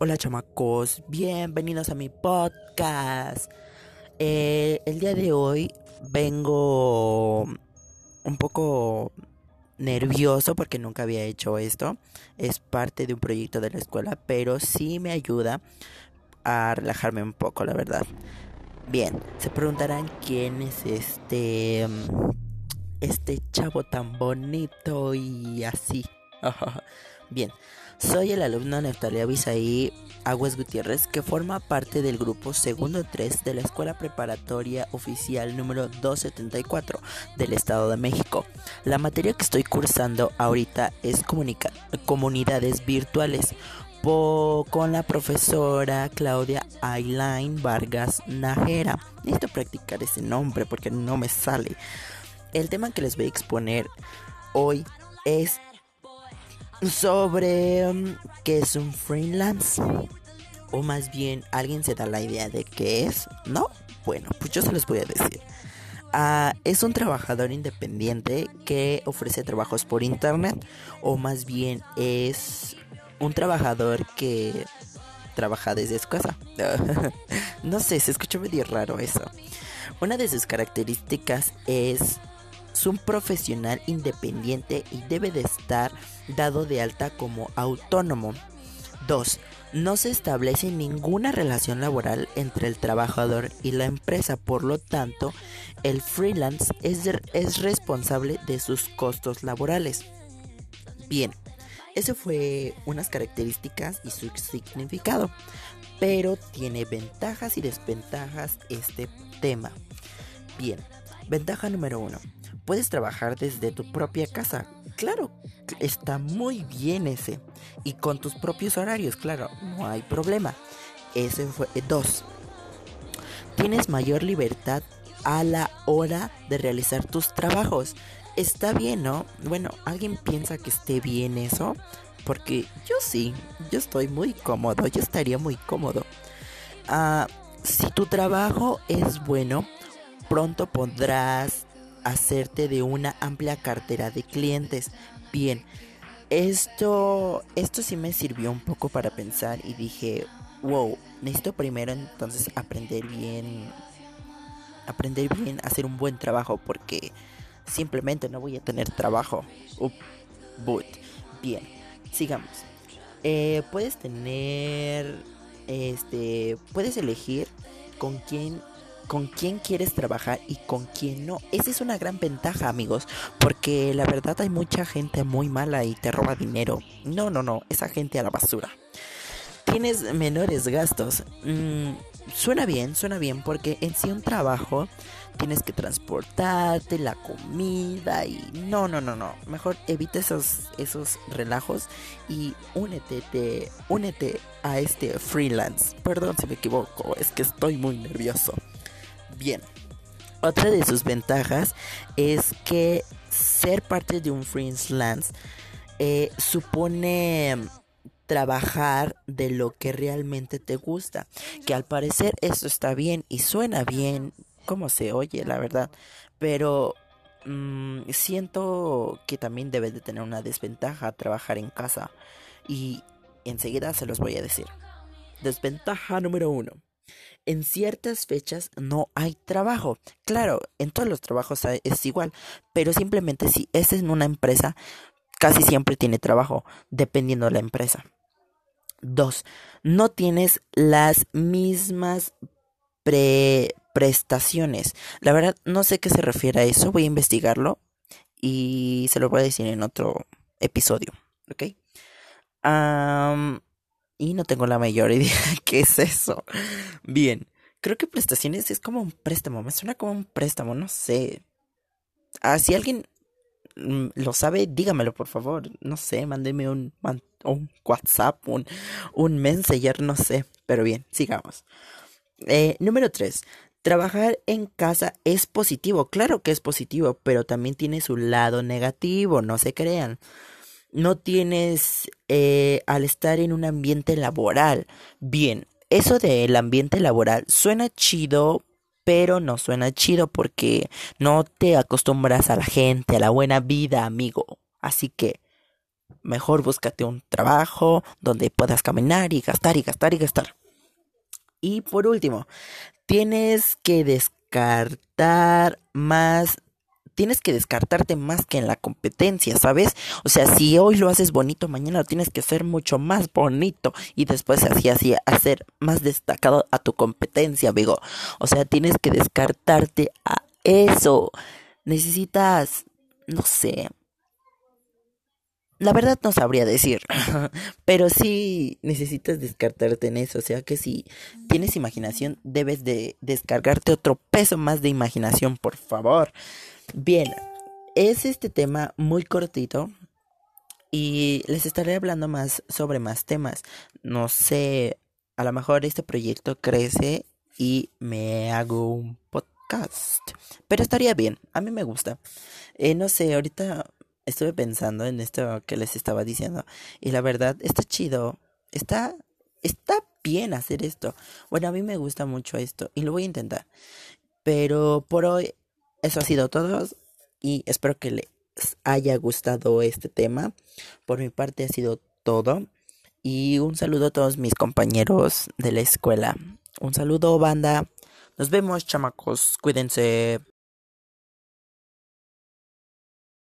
Hola chamacos, bienvenidos a mi podcast. Eh, el día de hoy vengo un poco nervioso porque nunca había hecho esto. Es parte de un proyecto de la escuela, pero sí me ayuda a relajarme un poco, la verdad. Bien, se preguntarán quién es este este chavo tan bonito y así. Bien, soy el alumno Neftalí Abisaí Aguas Gutiérrez que forma parte del grupo segundo 3 de la Escuela Preparatoria Oficial número 274 del Estado de México. La materia que estoy cursando ahorita es comunidades virtuales con la profesora Claudia Aileen Vargas Najera. Necesito practicar ese nombre porque no me sale. El tema que les voy a exponer hoy es sobre um, qué es un freelance. O más bien, ¿alguien se da la idea de qué es? ¿No? Bueno, pues yo se los voy a decir. Ah, es un trabajador independiente que ofrece trabajos por internet. O más bien es un trabajador que trabaja desde su casa. no sé, se escucha medio raro eso. Una de sus características es es un profesional independiente y debe de estar dado de alta como autónomo. 2. No se establece ninguna relación laboral entre el trabajador y la empresa, por lo tanto, el freelance es, es responsable de sus costos laborales. Bien, eso fue unas características y su significado, pero tiene ventajas y desventajas este tema. Bien, ventaja número 1 puedes trabajar desde tu propia casa. Claro, está muy bien ese. Y con tus propios horarios, claro, no hay problema. Ese fue eh, dos. Tienes mayor libertad a la hora de realizar tus trabajos. Está bien, ¿no? Bueno, ¿alguien piensa que esté bien eso? Porque yo sí, yo estoy muy cómodo, yo estaría muy cómodo. Ah, si tu trabajo es bueno, pronto podrás hacerte de una amplia cartera de clientes. Bien, esto, esto sí me sirvió un poco para pensar y dije, wow, necesito primero entonces aprender bien, aprender bien, hacer un buen trabajo porque simplemente no voy a tener trabajo. but, bien, sigamos. Eh, puedes tener, este, puedes elegir con quién con quién quieres trabajar y con quién no. Esa es una gran ventaja, amigos, porque la verdad hay mucha gente muy mala y te roba dinero. No, no, no, esa gente a la basura. Tienes menores gastos. Mm, suena bien, suena bien, porque en sí un trabajo tienes que transportarte, la comida y no, no, no, no. Mejor evita esos, esos relajos y únete, te, únete a este freelance. Perdón si me equivoco, es que estoy muy nervioso. Bien, otra de sus ventajas es que ser parte de un freelance eh, supone trabajar de lo que realmente te gusta. Que al parecer eso está bien y suena bien, como se oye, la verdad. Pero mm, siento que también debe de tener una desventaja trabajar en casa. Y enseguida se los voy a decir. Desventaja número uno en ciertas fechas no hay trabajo. Claro, en todos los trabajos es igual, pero simplemente si es en una empresa, casi siempre tiene trabajo, dependiendo de la empresa. Dos, no tienes las mismas prestaciones. La verdad, no sé qué se refiere a eso, voy a investigarlo y se lo voy a decir en otro episodio, ¿ok? Y no tengo la mayor idea qué es eso. Bien, creo que prestaciones es como un préstamo, me suena como un préstamo, no sé. Ah, si alguien mm, lo sabe, dígamelo por favor. No sé, mándeme un, un WhatsApp, un, un Messenger, no sé. Pero bien, sigamos. Eh, número 3. Trabajar en casa es positivo. Claro que es positivo, pero también tiene su lado negativo, no se crean no tienes eh, al estar en un ambiente laboral. Bien, eso del ambiente laboral suena chido, pero no suena chido porque no te acostumbras a la gente, a la buena vida, amigo. Así que Mejor búscate un trabajo donde puedas caminar y gastar y gastar y gastar. Y por último, tienes que descartar más tienes que descartarte más que en la competencia, ¿sabes? O sea, si hoy lo haces bonito, mañana lo tienes que hacer mucho más bonito y después así, así, hacer más destacado a tu competencia, amigo. O sea, tienes que descartarte a eso. Necesitas, no sé, la verdad no sabría decir, pero sí necesitas descartarte en eso, o sea que si tienes imaginación debes de descargarte otro peso más de imaginación, por favor. Bien, es este tema muy cortito y les estaré hablando más sobre más temas. No sé, a lo mejor este proyecto crece y me hago un podcast, pero estaría bien, a mí me gusta. Eh, no sé, ahorita estuve pensando en esto que les estaba diciendo y la verdad está chido, está está bien hacer esto. Bueno, a mí me gusta mucho esto y lo voy a intentar. Pero por hoy eso ha sido todo y espero que les haya gustado este tema. Por mi parte ha sido todo y un saludo a todos mis compañeros de la escuela. Un saludo, banda. Nos vemos, chamacos. Cuídense.